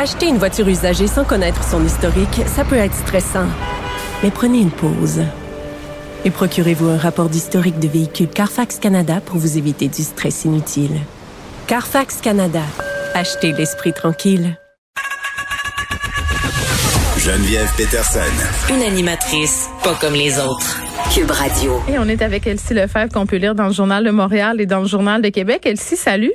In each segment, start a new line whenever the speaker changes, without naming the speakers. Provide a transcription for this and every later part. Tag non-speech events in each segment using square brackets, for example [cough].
Acheter une voiture usagée sans connaître son historique, ça peut être stressant. Mais prenez une pause. Et procurez-vous un rapport d'historique de véhicule Carfax Canada pour vous éviter du stress inutile. Carfax Canada. Achetez l'esprit tranquille.
Geneviève Peterson.
Une animatrice pas comme les autres. Cube Radio.
Et on est avec Elsie Lefebvre qu'on peut lire dans le Journal de Montréal et dans le Journal de Québec. Elsie, salut.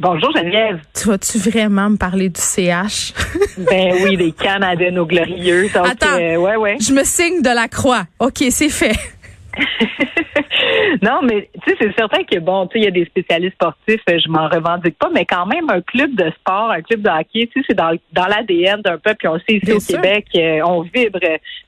Bonjour Geneviève.
Tu vas-tu vraiment me parler du CH? [laughs]
ben oui, des Canadiens glorieux.
Attends,
euh, ouais, ouais.
je me signe de la croix. OK, c'est fait. [laughs]
non, mais tu sais, c'est certain que bon, tu sais, il y a des spécialistes sportifs, euh, je m'en revendique pas, mais quand même un club de sport, un club de hockey, tu sais, c'est dans, dans l'ADN d'un peuple. Puis on sait ici au Québec, euh, on vibre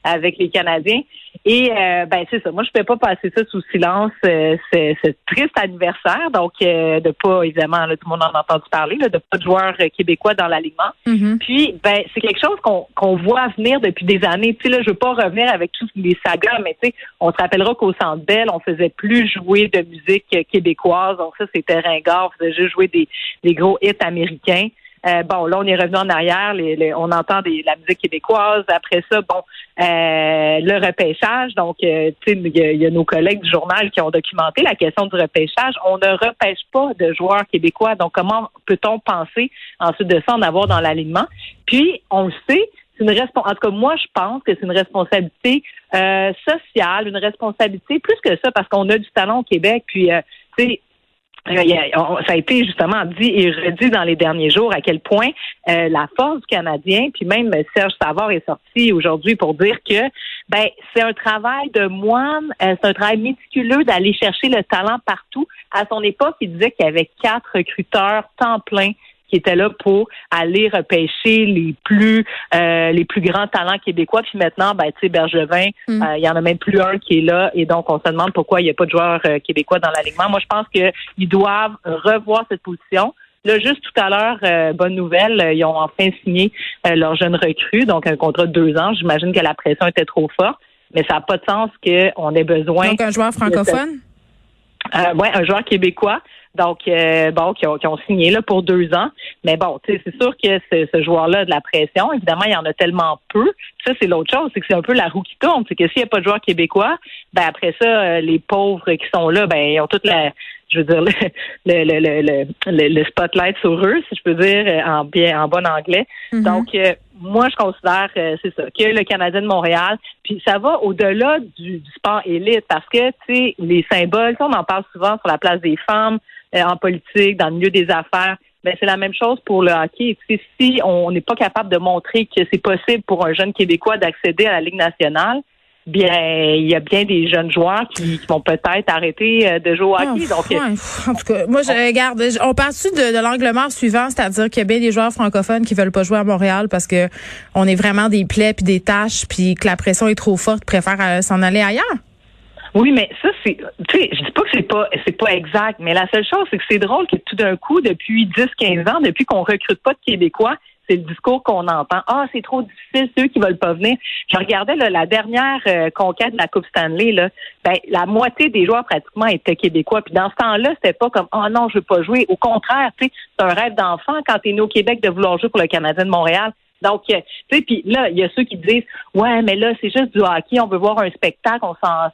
avec les Canadiens. Et euh, ben c'est ça. Moi, je peux pas passer ça sous silence. Euh, c'est triste anniversaire. Donc, euh, de pas évidemment, là, tout le monde en a entendu parler, là, de pas de joueurs québécois dans l'alignement.
Mm-hmm.
Puis, ben c'est quelque chose qu'on qu'on voit venir depuis des années. Tu sais, là, je veux pas revenir avec tous les sagas, mais tu sais, on se rappellera qu'au Centre Bell, on faisait plus jouer de musique québécoise. Donc ça, c'était ringard. On faisait juste jouer des, des gros hits américains. Euh, bon, là, on est revenu en arrière. Les, on entend des, la musique québécoise. Après ça, bon, euh, le repêchage. Donc, euh, tu sais, il y, a nos collègues du journal qui ont documenté la question du repêchage. On ne repêche pas de joueurs québécois. Donc, comment peut-on penser ensuite de ça en avoir dans l'alignement? Puis, on le sait, c'est une en tout cas moi je pense que c'est une responsabilité sociale, une responsabilité plus que ça parce qu'on a du talent au Québec puis tu sais euh, ça a été justement dit et redit dans les derniers jours à quel point euh, la force du Canadien, puis même Serge Savard est sorti aujourd'hui pour dire que ben c'est un travail de moine, euh, c'est un travail méticuleux d'aller chercher le talent partout. À son époque, il disait qu'il y avait quatre recruteurs temps plein qui était là pour aller repêcher les plus euh, les plus grands talents québécois. Puis maintenant, ben, tu sais, Bergevin, mm. euh, il y en a même plus un qui est là. Et donc, on se demande pourquoi il n'y a pas de joueurs euh, québécois dans l'alignement. Moi, je pense qu'ils doivent revoir cette position. Là, juste tout à l'heure, bonne nouvelle, ils ont enfin signé leur jeune recrue, donc un contrat de deux ans. J'imagine que la pression était trop forte, mais ça n'a pas de sens qu'on ait besoin.
Donc un joueur francophone?
Euh, ouais, un joueur québécois. Donc, euh, bon, qui ont, qui ont, signé là pour deux ans. Mais bon, c'est sûr que ce, ce joueur-là a de la pression. Évidemment, il y en a tellement peu. Ça, c'est l'autre chose, c'est que c'est un peu la roue qui tourne. C'est que s'il n'y a pas de joueur québécois, ben après ça, euh, les pauvres qui sont là, ben ils ont toute la, je veux dire, [laughs] le, le, le, le, le spotlight sur eux, si je peux dire en bien, en bon anglais.
Mm-hmm.
Donc, euh, moi, je considère, c'est ça, que le Canadien de Montréal, puis ça va au-delà du, du, sport élite, parce que, tu sais, les symboles, on en parle souvent sur la place des femmes, euh, en politique, dans le milieu des affaires. Ben, c'est la même chose pour le hockey. si on n'est pas capable de montrer que c'est possible pour un jeune Québécois d'accéder à la Ligue nationale, bien, il y a bien des jeunes joueurs qui, vont peut-être arrêter euh, de jouer au hockey. Donc,
en tout cas, moi, je regarde, on part-tu de, de l'angle mort suivant, c'est-à-dire qu'il y a bien des joueurs francophones qui veulent pas jouer à Montréal parce que on est vraiment des plaies puis des tâches puis que la pression est trop forte, préfèrent euh, s'en aller ailleurs?
Oui, mais ça, c'est, tu sais, je dis pas que c'est pas, c'est pas exact, mais la seule chose, c'est que c'est drôle que tout d'un coup, depuis 10, 15 ans, depuis qu'on recrute pas de Québécois, c'est le discours qu'on entend. Ah, c'est trop difficile, ceux qui veulent pas venir. Je regardais la dernière euh, conquête de la Coupe Stanley, là, ben, la moitié des joueurs pratiquement étaient québécois. Puis dans ce temps-là, c'était pas comme oh, non, je veux pas jouer. Au contraire, tu sais, c'est un rêve d'enfant quand tu es né au Québec de vouloir jouer pour le Canadien de Montréal. Donc, euh, tu sais, puis là, il y a ceux qui disent, ouais, mais là, c'est juste du hockey, on veut voir un spectacle, on s'en,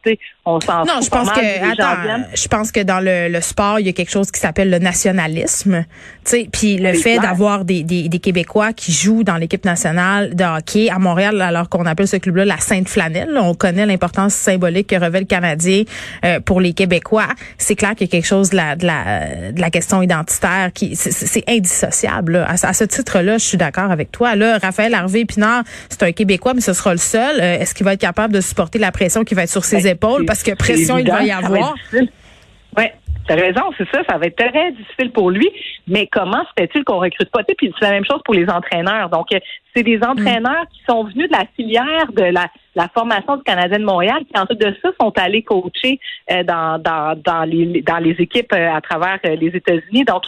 on s'en.
Non, je pense que, attends, je pense que dans le, le, sport, il y a quelque chose qui s'appelle le nationalisme, tu sais, puis le fait d'avoir des, des, des, Québécois qui jouent dans l'équipe nationale de hockey à Montréal, alors qu'on appelle ce club-là la Sainte Flanelle, on connaît l'importance symbolique que revêt le Canadien euh, pour les Québécois. C'est clair qu'il y a quelque chose de la, de la, de la question identitaire qui, c'est indissociable. À, à, ce titre-là, je suis d'accord avec toi. Là, Raphaël Harvey Pinard, c'est un Québécois, mais ce sera le seul. Euh, est-ce qu'il va être capable de supporter la pression qui va être sur ses ben, épaules? Parce que pression, il va y avoir.
Oui, tu as raison, c'est ça, ça va être très difficile pour lui. Mais comment se fait-il qu'on recrute pas? Puis c'est la même chose pour les entraîneurs. Donc, euh, c'est des entraîneurs qui sont venus de la filière de la, la formation du Canadien de Montréal, qui ensuite de ça sont allés coacher euh, dans, dans, dans, les, dans les équipes à travers les États-Unis. Donc,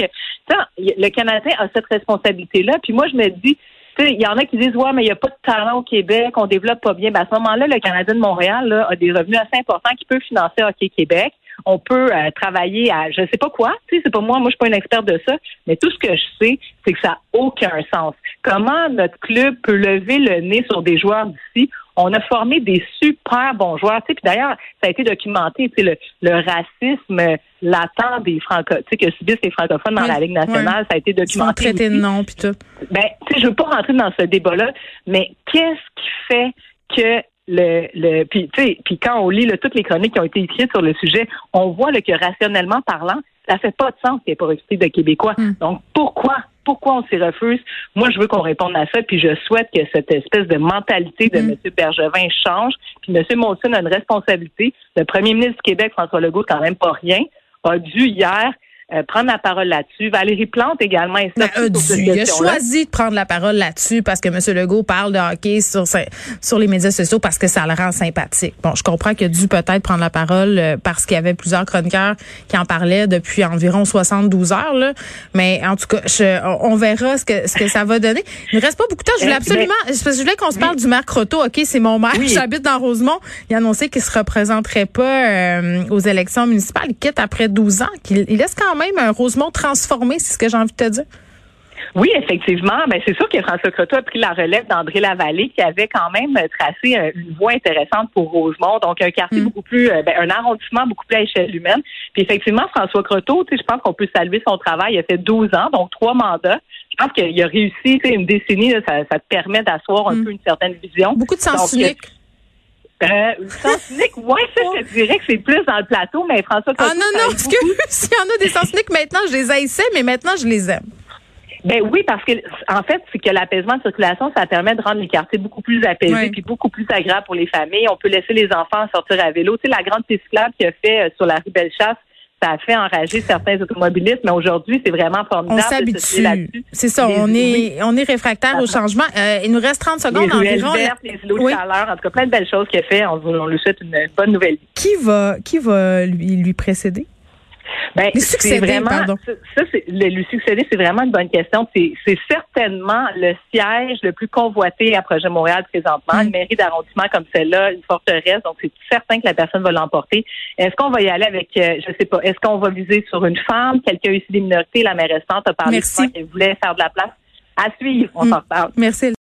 le Canadien a cette responsabilité-là. Puis moi, je me dis, il y en a qui disent ouais, mais il n'y a pas de talent au Québec, on développe pas bien. Ben, à ce moment-là, le Canadien de Montréal a des revenus assez importants qui peuvent financer Hockey Québec. on peut euh, travailler à je sais pas quoi. Tu sais, c'est pas moi, moi je suis pas une experte de ça, mais tout ce que je sais, c'est que ça n'a aucun sens. Comment notre club peut lever le nez sur des joueurs d'ici? On a formé des super bons joueurs. Puis d'ailleurs, ça a été documenté, le, racisme latent des franco, que subissent les francophones dans la Ligue nationale, ça a été documenté.
traité de nom, puis tout.
Ben, je veux pas rentrer dans ce débat-là, mais qu'est-ce qui fait que le, le puis tu sais puis quand on lit toutes les chroniques qui ont été écrites sur le sujet, on voit que rationnellement parlant, ça fait pas de sens qu'il n'y ait pas recruté de Québécois. Hmm. Donc pourquoi pourquoi on s'y refuse Moi, je veux qu'on réponde à ça, puis je souhaite que cette espèce de mentalité de hmm. M. Bergevin change. Puis M. Monson a une responsabilité. Le Premier ministre du Québec, François Legault, quand même pas rien, a dû hier euh, prendre la parole là-dessus. Valérie Plante également est
ben, Il a choisi de prendre la parole là-dessus parce que M. Legault parle de hockey sur, sur les médias sociaux parce que ça le rend sympathique. Bon, je comprends qu'il a dû peut-être prendre la parole euh, parce qu'il y avait plusieurs chroniqueurs qui en parlaient depuis environ 72 heures. Là. Mais en tout cas, on verra ce que, ce que ça va donner. Il ne reste pas beaucoup de temps. Je voulais euh, absolument... je voulais qu'on se parle du maire Croteau. OK, c'est mon maire. J'habite dans Rosemont. Il a annoncé qu'il se représenterait pas aux élections municipales. Il quitte après 12 ans. Qu'il il laisse quand même un Rosemont transformé, c'est ce que j'ai envie de te dire?
Oui, effectivement. Ben, c'est sûr que François Croteau a pris la relève d'André Lavallée, qui avait quand même tracé euh, une voie intéressante pour Rosemont. Donc, un quartier mm. beaucoup plus, euh, ben, un arrondissement beaucoup plus à échelle humaine. Puis, effectivement, François Croteau, je pense qu'on peut saluer son travail. Il a fait 12 ans, donc trois mandats. Je pense qu'il a réussi, une décennie, ça, te permet d'asseoir un mm. peu une certaine vision.
Beaucoup de sens unique.
Euh, sens unique, ouais, ça, je te dirais que c'est plus dans le plateau, mais François
Ah non, non, parce que [laughs] s'il y en a des sens uniques, maintenant, je les haïssais, mais maintenant, je les aime.
Ben oui, parce que en fait, c'est que l'apaisement de circulation, ça permet de rendre les quartiers beaucoup plus apaisés puis beaucoup plus agréables pour les familles. On peut laisser les enfants sortir à vélo. Tu sais, la grande piste cyclable qu'il a fait euh, sur la rue Bellechasse, ça a fait enrager certains automobilistes, mais aujourd'hui, c'est vraiment formidable.
On s'habitue. C'est ça, on est, on est réfractaire au changement. Euh, il nous reste 30 secondes
les environ. Vertes, les îlots de chaleur, en tout cas, plein de belles choses qu'il a fait. On, on lui souhaite une bonne nouvelle.
Qui va, qui va lui, lui précéder?
Ben, c'est vraiment, Ça, c'est, le, lui succéder, c'est vraiment une bonne question. C'est, certainement le siège le plus convoité à Projet Montréal présentement. Une mairie d'arrondissement comme celle-là, une forteresse, donc c'est certain que la personne va l'emporter. Est-ce qu'on va y aller avec, euh, je sais pas, est-ce qu'on va viser sur une femme, quelqu'un ici des minorités, la maire restante a parlé de qu'elle voulait faire de la place. À suivre, on mm. s'en reparle.
Merci.